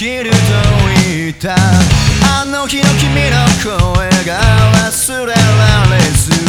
きると言った。あの日の君の声が忘れられず。